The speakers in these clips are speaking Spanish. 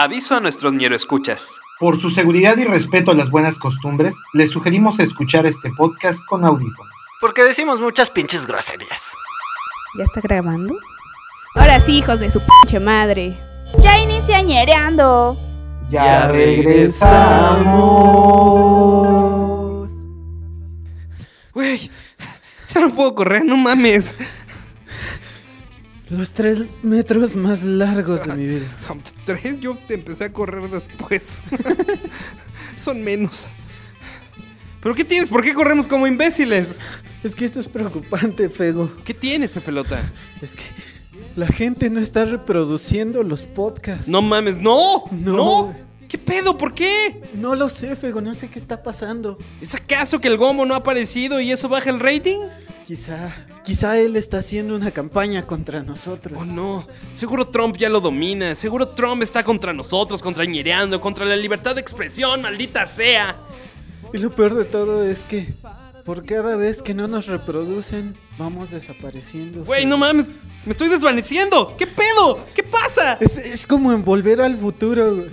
Aviso a nuestros escuchas. Por su seguridad y respeto a las buenas costumbres, les sugerimos escuchar este podcast con audífonos. Porque decimos muchas pinches groserías. ¿Ya está grabando? Ahora sí, hijos de su pinche madre. Ya inicia ñereando. Ya, regresamos. Güey, ya no puedo correr, no mames. Los tres metros más largos de mi vida. Tres, yo te empecé a correr después. Son menos. ¿Pero qué tienes? ¿Por qué corremos como imbéciles? Es que esto es preocupante, Fego. ¿Qué tienes, Pepelota? Es que la gente no está reproduciendo los podcasts. No mames, no. No. No. ¿Qué pedo? ¿Por qué? No lo sé, Fego, no sé qué está pasando. ¿Es acaso que el gombo no ha aparecido y eso baja el rating? Quizá, quizá él está haciendo una campaña contra nosotros. Oh no, seguro Trump ya lo domina, seguro Trump está contra nosotros, contra Ñereando, contra la libertad de expresión, maldita sea. Y lo peor de todo es que por cada vez que no nos reproducen, vamos desapareciendo. Güey, no mames, me estoy desvaneciendo. ¿Qué pedo? ¿Qué pasa? Es, es como en volver al futuro.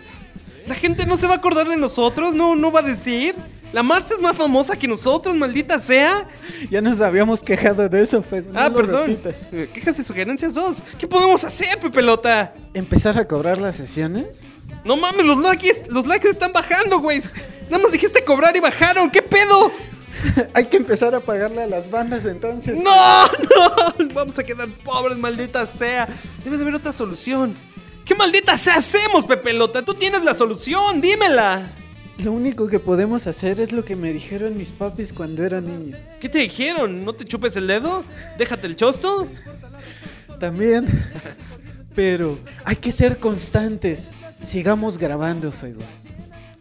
La gente no se va a acordar de nosotros, no, no va a decir. La Marcia es más famosa que nosotros, maldita sea. Ya nos habíamos quejado de eso, no ah, perdón. repitas. Eh, Quejas y sugerencias dos. ¿Qué podemos hacer, Pepelota? ¿Empezar a cobrar las sesiones? No mames, los likes, los likes están bajando, güey. Nada más dijiste cobrar y bajaron. ¿Qué pedo? Hay que empezar a pagarle a las bandas entonces. ¡No! ¡No! Vamos a quedar pobres, maldita sea. Debe de haber otra solución. ¿Qué maldita sea hacemos, Pepelota? Tú tienes la solución, dímela. Lo único que podemos hacer es lo que me dijeron mis papis cuando era niño. ¿Qué te dijeron? ¿No te chupes el dedo? ¿Déjate el chosto? También. Pero hay que ser constantes. Sigamos grabando, Fego.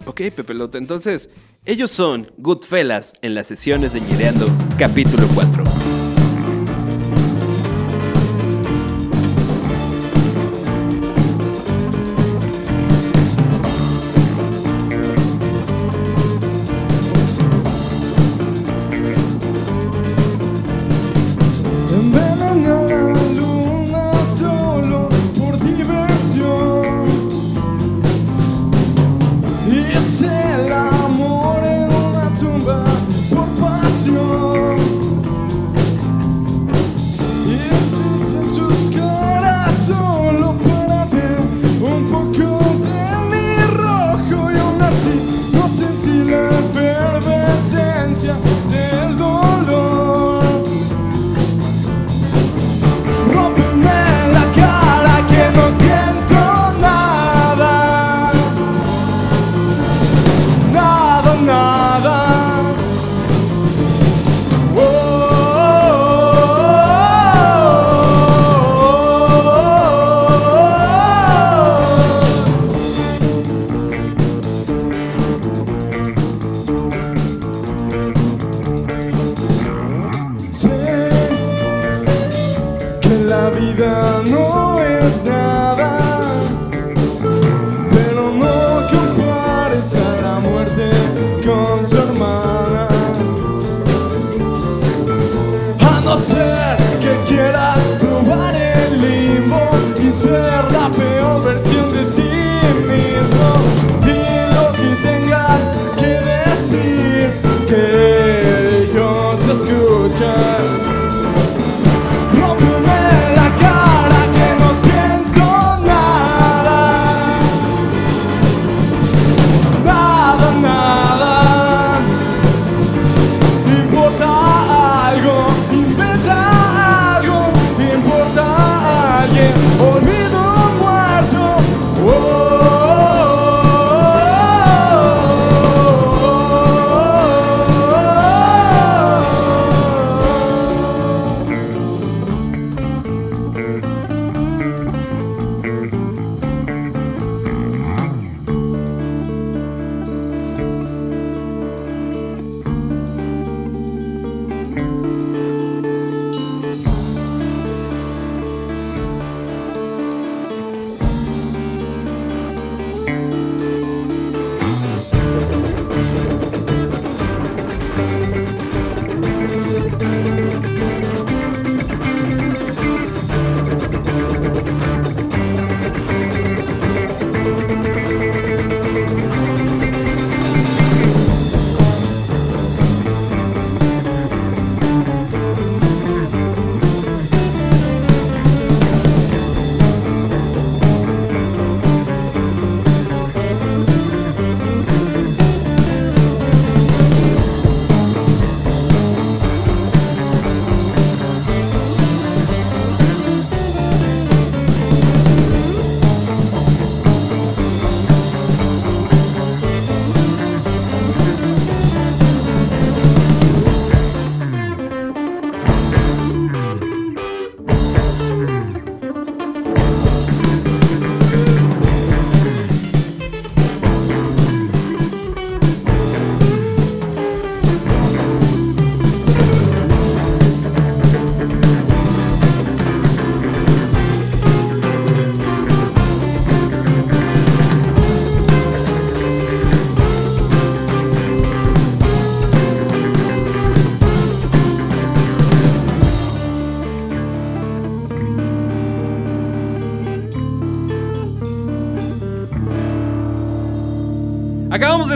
Ok, Pepelota, entonces, ellos son Goodfellas en las sesiones de Ñereando, capítulo 4. winter.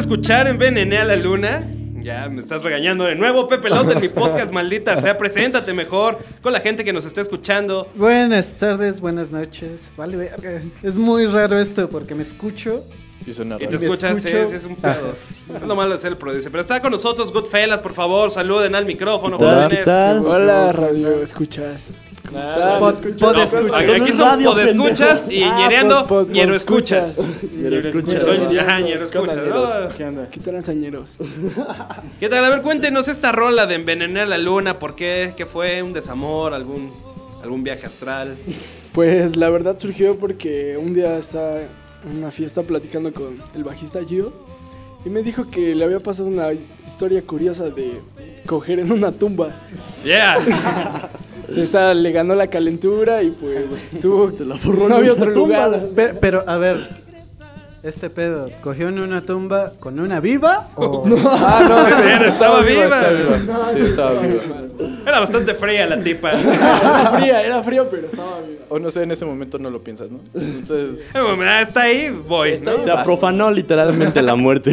Escuchar Envenené a la Luna. Ya me estás regañando de nuevo, Pepe Lota, en mi podcast, maldita sea. Preséntate mejor con la gente que nos está escuchando. Buenas tardes, buenas noches. Vale, verga. Es muy raro esto porque me escucho. Y suena Y te escuchas, es un Ah, pedo. sí. Es lo malo de ser el producer. Pero está con nosotros Goodfellas, por favor, saluden al micrófono, ¿Qué tal? jóvenes. ¿Qué tal? Hola, radio, escuchas. Pod- pod- No, escucha. aquí son podescuchas y Ah, ñereando, pod- pod- ñero escuchas. escuchas. Ñero escuchas. Ajá, ñero ¿Qué onda, escuchas. ñeros? Ah. ¿Qué onda? ¿Qué tal, sañeros? ¿Qué tal? A ver, cuéntenos esta rola de Envenené a la Luna. ¿Por qué? ¿Qué fue? ¿Un desamor? ¿Algún, algún viaje astral? Pues la verdad surgió porque un día estaba en una fiesta platicando con el bajista Gio y me dijo que le había pasado una historia curiosa de coger en una tumba. Yeah. Se está, le ganó la calentura y pues tuvo, Se la forró no había otro tumba. lugar. Pe- Pero, a ver, este pedo, ¿cogió en una tumba con una viva o...? Ah, no, Era, estaba viva. Sí, estaba viva. Era bastante fría la tipa. Era fría, era fría, pero estaba viva. O no sé, en ese momento no lo piensas, ¿no? Entonces, Eh, bueno, Está ahí, voy. ¿no? Se profanó literalmente la muerte.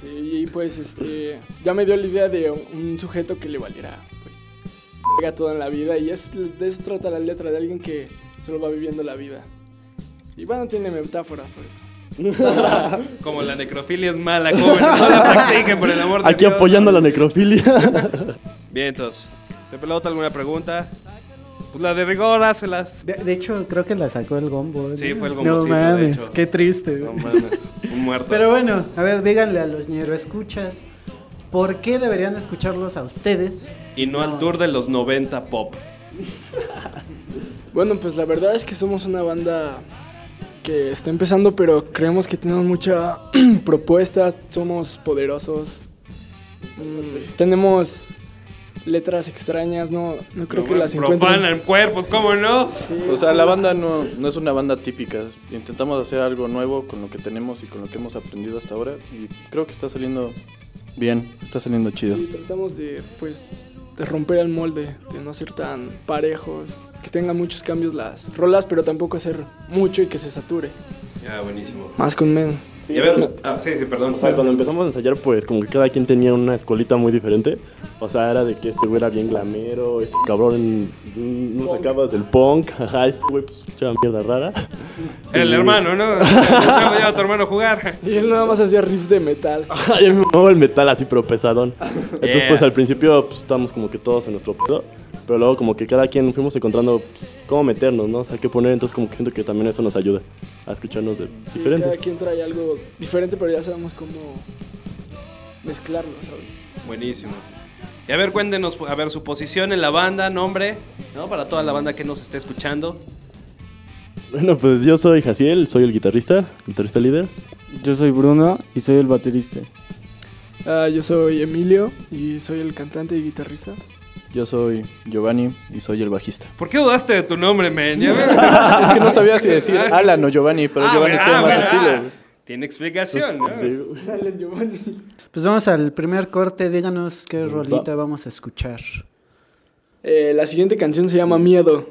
Sí, y pues este ya me dio la idea de un sujeto que le valiera verga toda en la vida y es de eso trata la letra de alguien que solo va viviendo la vida. Y bueno, tiene metáforas por eso. Como la necrofilia es mala, jóvenes. No la practiquen, por el amor de Aquí Dios. apoyando la necrofilia. Bien, entonces. ¿Te pelota alguna pregunta? Pues la de rigor, hácelas. De, de hecho, creo que la sacó el gombo. Sí, fue el No gombocito, de mames, hecho. qué triste. No mames, un muerto. Pero bueno, a ver, díganle a los ñero escuchas, ¿por qué deberían escucharlos a ustedes? y no al tour de los 90 pop. Bueno, pues la verdad es que somos una banda que está empezando, pero creemos que tenemos mucha propuesta, somos poderosos. Mm, tenemos letras extrañas, no, no creo que las encuentren. Profanan cuerpos, ¿cómo no? Sí, o sea, sí. la banda no, no es una banda típica. Intentamos hacer algo nuevo con lo que tenemos y con lo que hemos aprendido hasta ahora. Y creo que está saliendo bien, está saliendo chido. Sí, tratamos de, pues, de romper el molde, de no ser tan parejos, que tengan muchos cambios las rolas, pero tampoco hacer mucho y que se sature. Ya, buenísimo. Más con menos. Y a ver, ah, sí, sí, perdón. O sea, cuando empezamos a ensayar, pues como que cada quien tenía una escuelita muy diferente. O sea, era de que este güey era bien glamero, este cabrón mm, no sacabas del punk, ajá, este güey pues escuchaba mierda rara. Era el Y- hermano, ¿no? Ya a tu hermano a jugar. Y él nada más hacía riffs de metal. Mí me mamaba el metal así, pero pesadón. Entonces, Yeah. pues al principio pues, estábamos como que todos en nuestro pedo. Pero luego como que cada quien fuimos encontrando pues, cómo meternos, ¿no? O sea, qué poner. Entonces como que siento que también eso nos ayuda a escucharnos de Sí, diferentes. cada quien trae algo diferente, pero ya sabemos cómo mezclarlo, ¿sabes? Buenísimo. Y a ver, cuéntenos, a ver, su posición en la banda, nombre, ¿no? Para toda la banda que nos esté escuchando. Bueno, pues yo soy Jaciel, soy el guitarrista, guitarrista líder. Yo soy Bruno y soy el baterista. Ah, yo soy Emilio y soy el cantante y guitarrista. Yo soy Giovanni y soy el bajista. ¿Por qué dudaste de tu nombre, men? Es que no sabía si decir Alan o Giovanni, pero Ah, Giovanni tiene ah, más bueno, estilo. Tiene explicación, ¿no? Pues vamos al primer corte, díganos qué rolita vamos a escuchar. Eh, la siguiente canción se llama Miedo.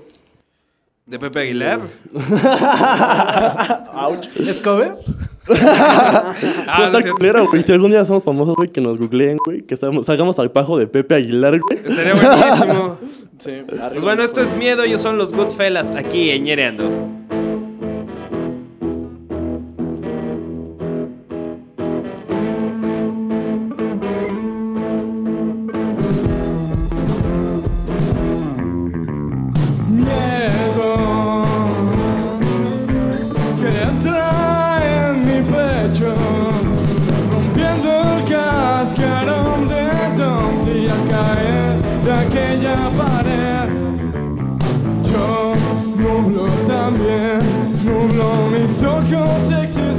¿De Pepe Aguilar? ¿Es cover? Ah, no güey. Si algún día somos famosos, güey, que nos googleen, güey, que salgamos, salgamos al pajo de Pepe Aguilar, güey. Sería buenísimo. Sí, Pues bueno, esto es Miedo, ellos son los Goodfellas, aquí en Ñereando. So cold, Texas.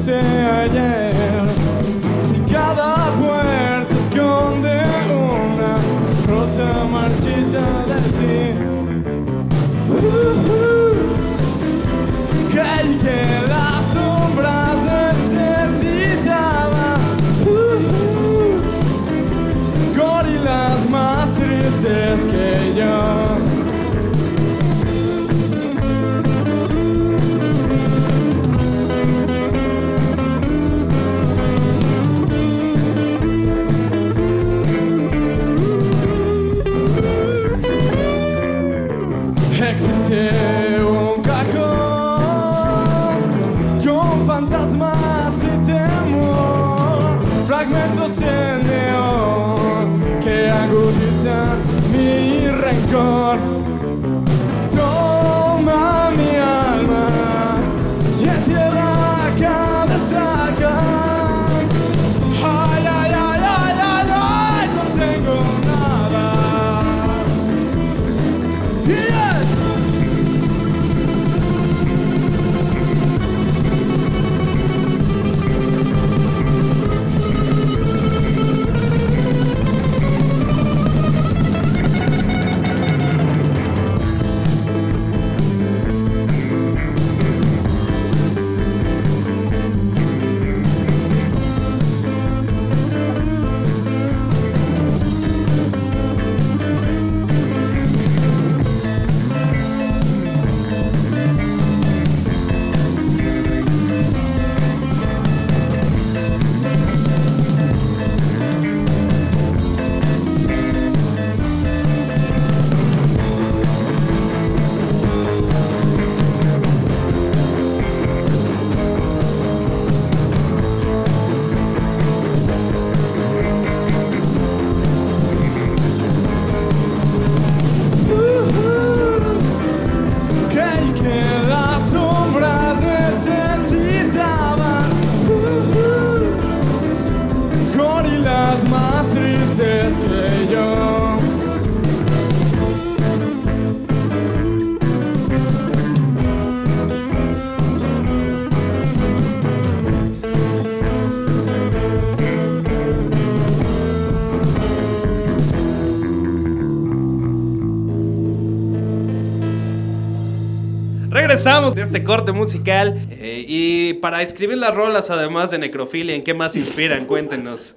Regresamos de este corte musical. eh, y para escribir las rolas, además de necrofilia, ¿en qué más se inspiran? Cuéntenos.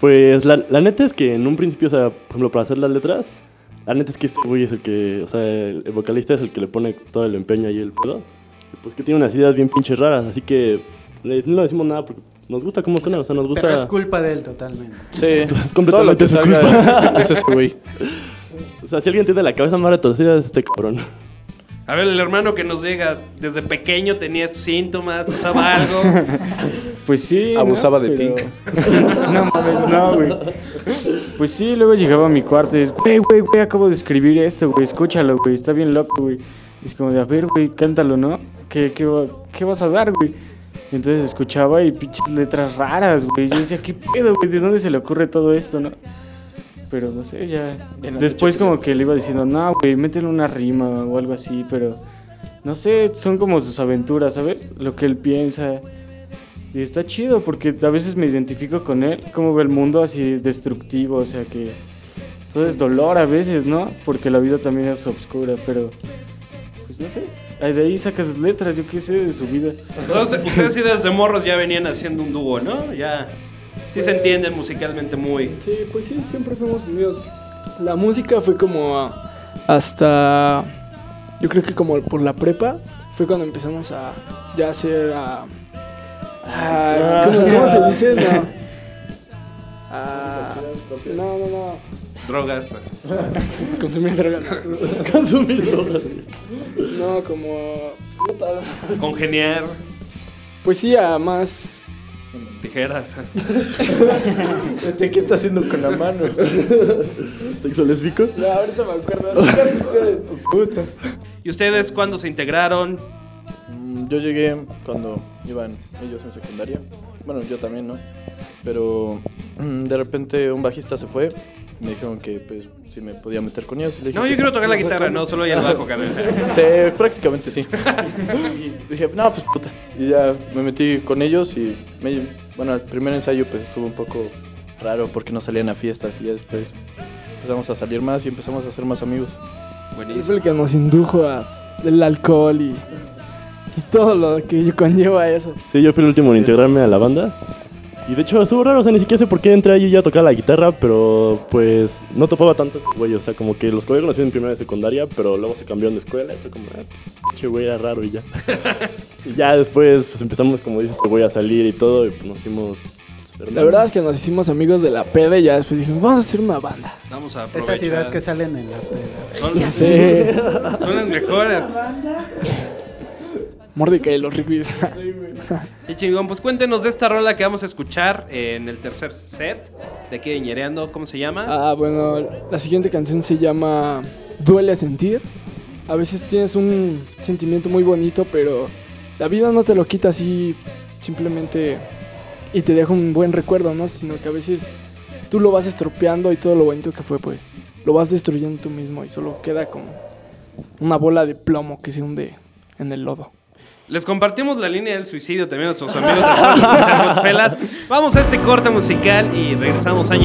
Pues la, la neta es que en un principio, o sea, por ejemplo, para hacer las letras, la neta es que este güey es el que, o sea, el, el vocalista es el que le pone todo el empeño ahí el pedo. Pues que tiene unas ideas bien pinches raras, así que le- no le decimos nada porque nos gusta cómo suena, o sea, nos gusta... Pero es culpa de él totalmente. Sí, Es todo lo completamente que su salga es ese güey. O sea, si alguien tiene la cabeza más retorcida es este cabrón. A ver, el hermano que nos llega desde pequeño tenía estos síntomas, usaba algo. Pues sí. Abusaba ¿no? de ti. Pero- no mames, no, güey. Pues sí, luego llegaba a mi cuarto y es, güey, güey, güey, acabo de escribir esto, güey, escúchalo, güey, está bien loco, güey. Y es como de, a ver, güey, cántalo, ¿no? ¿Qué, qué, qué vas a dar, güey? Y entonces escuchaba y pinches letras raras, güey. Yo decía, ¿qué pedo, güey? ¿De dónde se le ocurre todo esto, no? Pero no sé, ya. Después como que le iba diciendo, no, güey, métele una rima o algo así, pero no sé, son como sus aventuras, ¿sabes? Lo que él piensa. Y está chido porque a veces me identifico con él, como ve el mundo así destructivo, o sea que todo es dolor a veces, ¿no? Porque la vida también es oscura, pero pues no sé, ahí de ahí saca sus letras, yo qué sé de su vida. Ustedes sí desde morros ya venían haciendo un dúo, ¿no? Ya. Sí se entienden musicalmente muy. Sí, pues sí, siempre fuimos unidos. La música fue como hasta, yo creo que como por la prepa, fue cuando empezamos a ya hacer a... a- ¿cómo, cómo se dice? No. A- no, no, no. Drogas. Consumir droga. no. Consumir drogas. No, como... Congeniar. Pues sí, a más... Tijeras. ¿Qué está haciendo con la mano? ¿Sexo lésbico? No, ahorita me acuerdo. Puta. ¿Y ustedes cuándo se integraron? Mm, Yo llegué cuando iban ellos en secundaria. Bueno, yo también, ¿no? Pero mm, de repente un bajista se fue. Me dijeron que pues si me podía meter con ellos. le dije No, yo sí. quiero tocar la guitarra, no, solo ya el bajo, carnal. Sí, prácticamente sí. y dije, no, pues puta. Y ya me metí con ellos y me- bueno, el primer ensayo pues estuvo un poco raro porque no salían a fiestas y ya después empezamos a salir más y empezamos a ser más amigos. Buenísimo. fue el que nos indujo a el alcohol y, y todo lo que conlleva eso. Sí, yo fui el último en integrarme a la banda. Y de hecho estuvo raro, o sea, ni siquiera sé por qué entré allí ya a tocar la guitarra, pero pues no topaba tanto ese güey, o sea, como que los que había conocido en primera y secundaria, pero luego se cambiaron de escuela y fue como, ah, che güey, era raro y ya. y ya después pues empezamos, como dices, te voy a salir y todo, y pues nos hicimos... pues, La verdad es que nos hicimos amigos de la peda y ya después dijimos, vamos a hacer una banda. Vamos a aprovechar. Esas ideas que salen en la peda. Son, Sí. son las mejores. Mordecai los Rigby's. Y chingón, pues cuéntenos de esta rola que vamos a escuchar en el tercer set de aquí de Ñereando. ¿Cómo se llama? ah, bueno, la siguiente canción se llama Duele sentir. A veces tienes un sentimiento muy bonito, pero la vida no te lo quita así simplemente y te deja un buen recuerdo, ¿no? Sino que a veces tú lo vas estropeando y todo lo bonito que fue, pues lo vas destruyendo tú mismo y solo queda como una bola de plomo que se hunde en el lodo. Les compartimos la línea del suicidio también a nuestros amigos de Godfellas. Vamos a este corte musical y regresamos a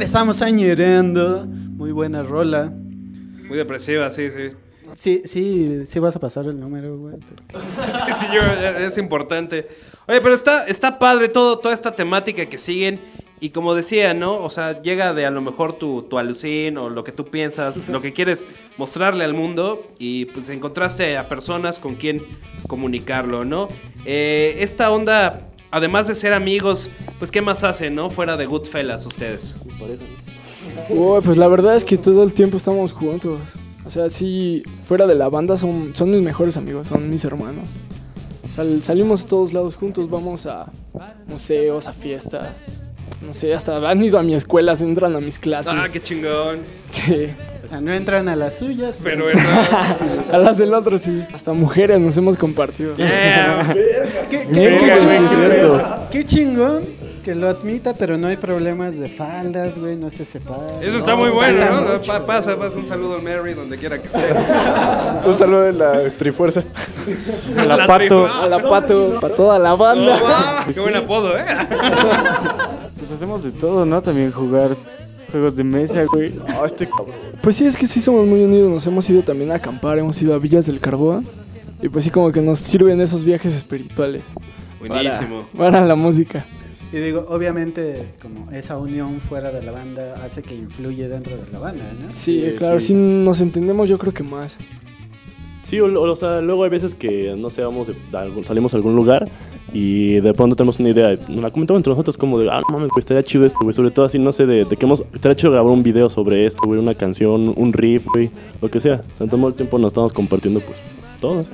regresamos a Ñerendo. Muy buena rola. Muy depresiva, sí, sí. Sí, sí, sí vas a pasar el número, güey. Sí, sí, yo- es importante. Oye, pero está, está padre todo, toda esta temática que siguen. Y como decía, ¿no? O sea, llega de a lo mejor tu, tu alucín o lo que tú piensas, lo que quieres mostrarle al mundo. Y pues encontraste a personas con quien comunicarlo, ¿no? Eh, esta onda, además de ser amigos, pues ¿qué más hacen, no? Fuera de Goodfellas ustedes. Uy, pues la verdad es que todo el tiempo estamos juntos. O sea, sí, fuera de la banda son, son mis mejores amigos, son mis hermanos. Sal- salimos a todos lados juntos, vamos a museos, a fiestas. No sé, hasta han ido a mi escuela, se entran a mis clases. Ah, qué chingón. Sí. O sea, no entran a las suyas. Pero a las del otro sí. Hasta mujeres nos hemos compartido. Yeah. ¿Qué, chingón, qué que lo admita, pero no hay problemas de faldas, güey, no se separa. Eso está muy bueno, ¿no? Pa- Pasa, pasa un saludo al Mary donde quiera que esté. Un saludo de la Trifuerza. A la pato, a la pato, para toda la banda. Oh, wow, qué buen apodo, ¿eh? Pues hacemos de todo, ¿no? También jugar juegos de mesa, güey. Ah, este cabrón. Pues sí, es que sí somos muy unidos. Nos hemos ido también a acampar, hemos ido a Villas del Carboa. Y pues sí, como que nos sirven esos viajes espirituales. Buenísimo. Para, para la música. Y digo, obviamente, como esa unión fuera de la banda hace que influye dentro de la banda, ¿no? Sí, Sí, claro, sí. si nos entendemos, yo creo que más. Sí, o, o sea, luego hay veces que, no sé, vamos de- de salimos a algún lugar y de pronto tenemos una idea, nos la comentamos entre nosotros como de, ah, no mames, güey, estaría chido esto, güey, sobre todo así, no sé, de, de que hemos, estaría chido grabar un video sobre esto, güey, una canción, un riff, güey, lo que sea. O sea, en todo el tiempo nos estamos compartiendo, pues, todo.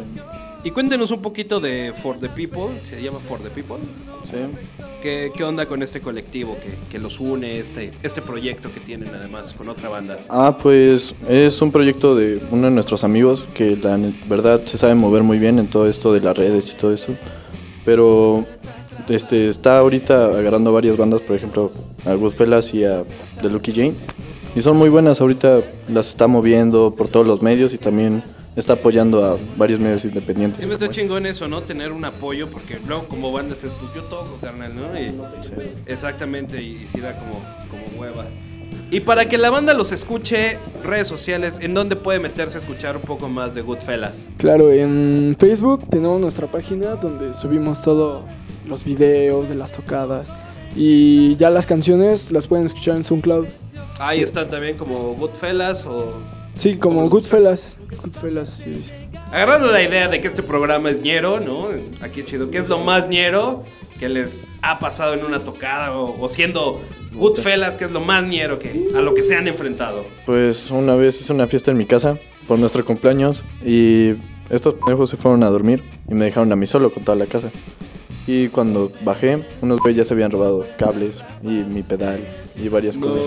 Y cuéntenos un poquito de For the People, se llama For the People. Sí. ¿Qué, qué onda con este colectivo que, que los une, este, este proyecto que tienen además con otra banda? Ah, pues es un proyecto de uno de nuestros amigos que la verdad se sabe mover muy bien en todo esto de las redes y todo eso. Pero este está ahorita agarrando varias bandas, por ejemplo, a Goodfellas y a The Lucky Jane. Y son muy buenas, ahorita las está moviendo por todos los medios y también está apoyando a varios medios independientes. Sí, me está chingón eso, ¿no? Tener un apoyo, porque luego como banda es, pues yo toco, carnal, ¿no? Y- exactamente, y, y sí da como, como hueva. Y para que la banda los escuche, redes sociales, ¿en dónde puede meterse a escuchar un poco más de Goodfellas? Claro, en Facebook tenemos nuestra página donde subimos todos los videos de las tocadas. Y ya las canciones las pueden escuchar en SoundCloud. Ahí están también como Goodfellas o... Sí, como Goodfellas. Goodfellas, sí. Agarrando la idea de que este programa es ñero, ¿no? Aquí es chido. ¿Qué es lo más ñero que les ha pasado en una tocada o, o siendo Goodfellas? ¿Qué es lo más ñero que, a lo que se han enfrentado? Pues una vez hice una fiesta en mi casa por nuestro cumpleaños y estos pendejos se fueron a dormir y me dejaron a mí solo con toda la casa. Y cuando bajé, unos güeyes ya se habían robado cables y mi pedal y varias cosas.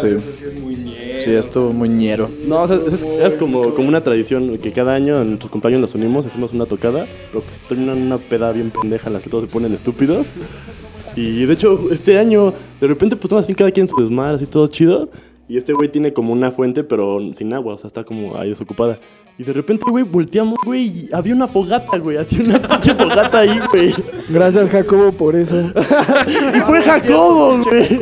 Sí. eso sí es muy ñero. Sí, estuvo muy ñero. No, o sea, es, es como, como una tradición que cada año en nuestros compañeros nos unimos, hacemos una tocada, pero terminan una peda bien pendeja en la que todos se ponen estúpidos. Y de hecho, este año, de repente, pues estamos así cada quien en su desmadre, así todo chido. Y este güey tiene como una fuente, pero sin agua, o sea, está como ahí desocupada. Y de repente, güey, volteamos, güey, y había una fogata, güey, así una pinche fogata ahí, güey. Gracias, Jacobo, por eso. Y fue Jacobo, güey.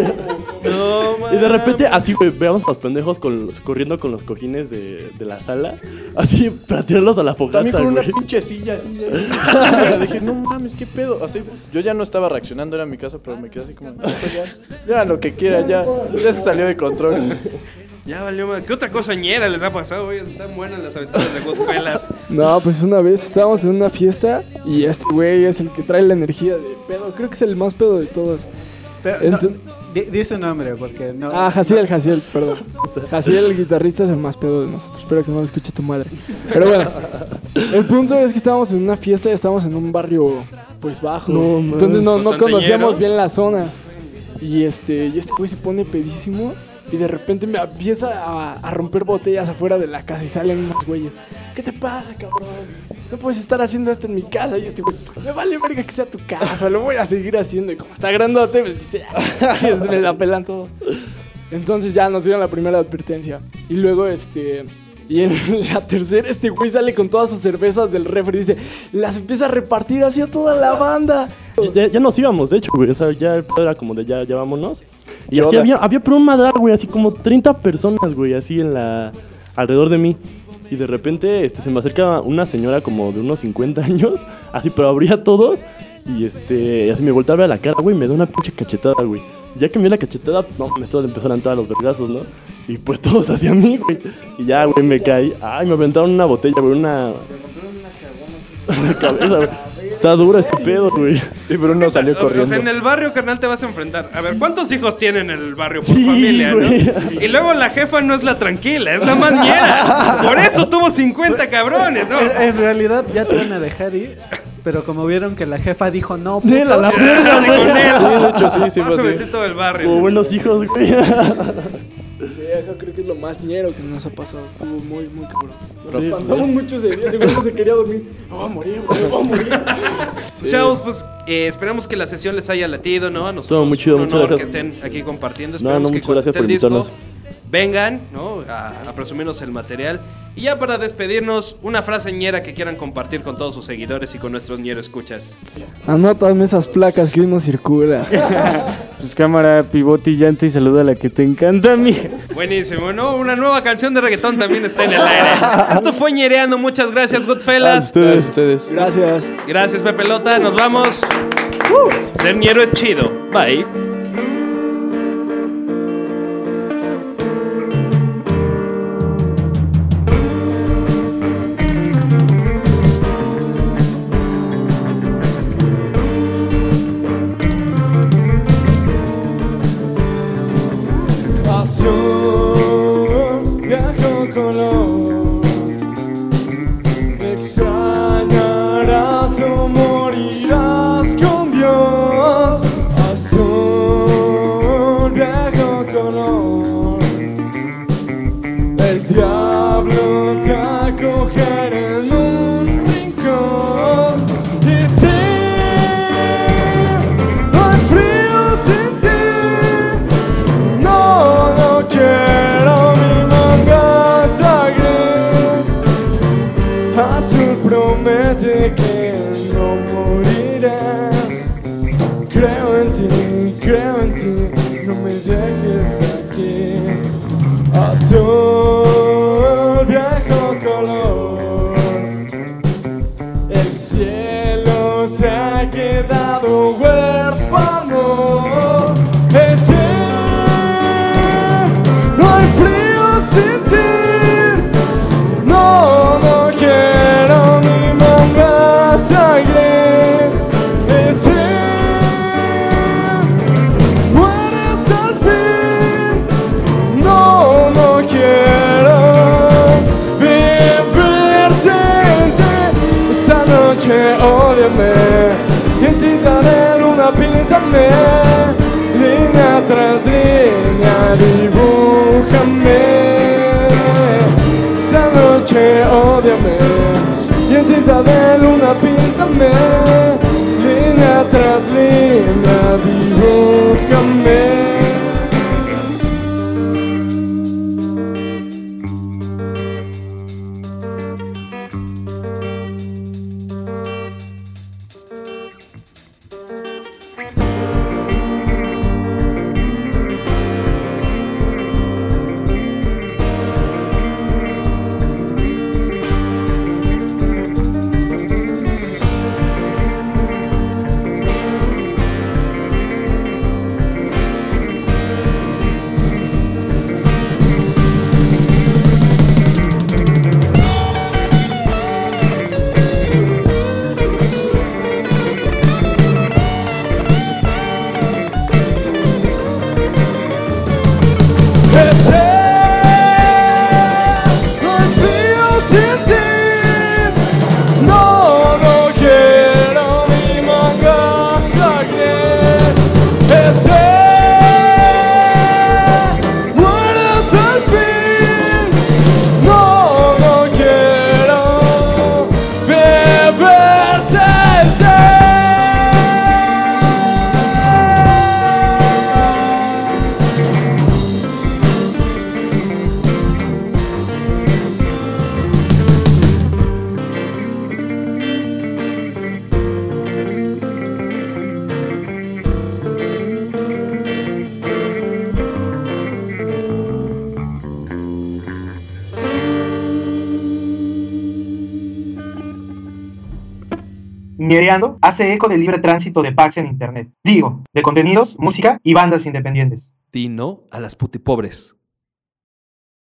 No, Y de repente, así, güey, veamos a los pendejos con los- corriendo con los cojines de, de la sala, así, para tirarlos a la fogata, También con una güey. pinche silla. así, ya. dije, no mames, qué pedo. Así, yo ya no estaba reaccionando, era mi casa, pero me quedé así como, "No, pues ya, ya lo que quiera, ya, ya se salió de control. Ya valió más. ¿Qué otra cosa ñera les ha pasado, güey? Están buenas las aventuras de Goodfellas. No, pues una vez estábamos en una fiesta y este güey es el que trae la energía de pedo. Creo que es el más pedo de todos. Pero, Ento- no, di, di su nombre, porque no. Ah, Jaciel, Jaciel, perdón. Jaciel, el guitarrista, es el más pedo de nosotros. Espero que no lo escuche tu madre. Pero bueno, el punto es que estábamos en una fiesta y estábamos en un barrio, pues bajo. No, Entonces no, no conocíamos bien la zona. Y este, y este güey se pone pedísimo y de repente me empieza a, romper botellas afuera de la casa y salen unos güeyes. ¿Qué te pasa, cabrón? No puedes estar haciendo esto en mi casa. Y este güey, me vale verga que sea tu casa, lo voy a seguir haciendo. Y como está grandote, pues "Ah, chis, me la pelan todos. Entonces ya nos dieron la primera advertencia. Y luego, este. Y en la tercera, este güey sale con todas sus cervezas del refri y dice: Las empieza a repartir hacia toda la banda. Ya, ya nos íbamos, de hecho, güey. O sea, ya el pedo era como de ya, ya vámonos. Y ¿Qué así había, había pero un madral, güey, así como 30 personas, güey, así en la. alrededor de mí. Y de repente este, se me acerca una señora como de unos 50 años, así, pero abría todos. Y este, así me voltea a ver a la cara, güey, y me da una pinche cachetada, güey. Ya que me dio la cachetada, no, me todos empezaron a entrar a los vergazos, ¿no? Y pues todos hacia mí, güey. Y ya, güey, me caí. Ay, me aventaron una botella, güey, una. una cabeza, güey. Está dura este pedo, güey. Y Bruno salió O sea, corriendo. en el barrio, carnal, te vas a enfrentar. A ver, ¿cuántos hijos tienen en el barrio por Sí, familia, no? güey. Y luego la jefa no es la tranquila, es la más ñera. Por eso tuvo 50 cabrones, ¿no? En, en realidad ya te van a dejar ir, pero como vieron que la jefa dijo no, puto, Nel, a la Dale con güey. él. Sí, de hecho, sí, eso creo que es lo más ñero que nos ha pasado. Estuvo muy, muy cabrón. Nos Sí, espantamos mucho ese día. Seguro no se quería dormir. Me voy a morir, voy a morir. Chavos, pues eh, esperamos que la sesión les haya latido, ¿no? A nosotros Estuvo muy chido, un muchas honor que gracias. estén aquí compartiendo. No, Esperamos no, que muchas cuando gracias esté por el disco invitarnos. Vengan, ¿no? A, a presumirnos el material. Y ya para despedirnos, una frase ñera que quieran compartir con todos sus seguidores y con nuestros ñero escuchas. Anótame esas placas que uno circula. Pues cámara, pivote y llanta y saluda a la que te encanta, mi. Buenísimo, ¿no? Una nueva canción de reggaetón también está en el aire. Esto fue ñereando. Muchas gracias, Goodfellas. Gracias a ustedes. Gracias. Gracias, Pepe Lota. Nos vamos. Ser ñero es chido. Bye. Promete que no morirás. Creo en ti, creo en ti, no me dejes aquí. Azul, tras línea, dibújame. Esa noche, ódiame. Y en tinta de luna, píntame. Línea tras línea, dibújame. Hace eco del libre tránsito de packs en Internet. Digo, de contenidos, música y bandas independientes. Di no a las putipobres.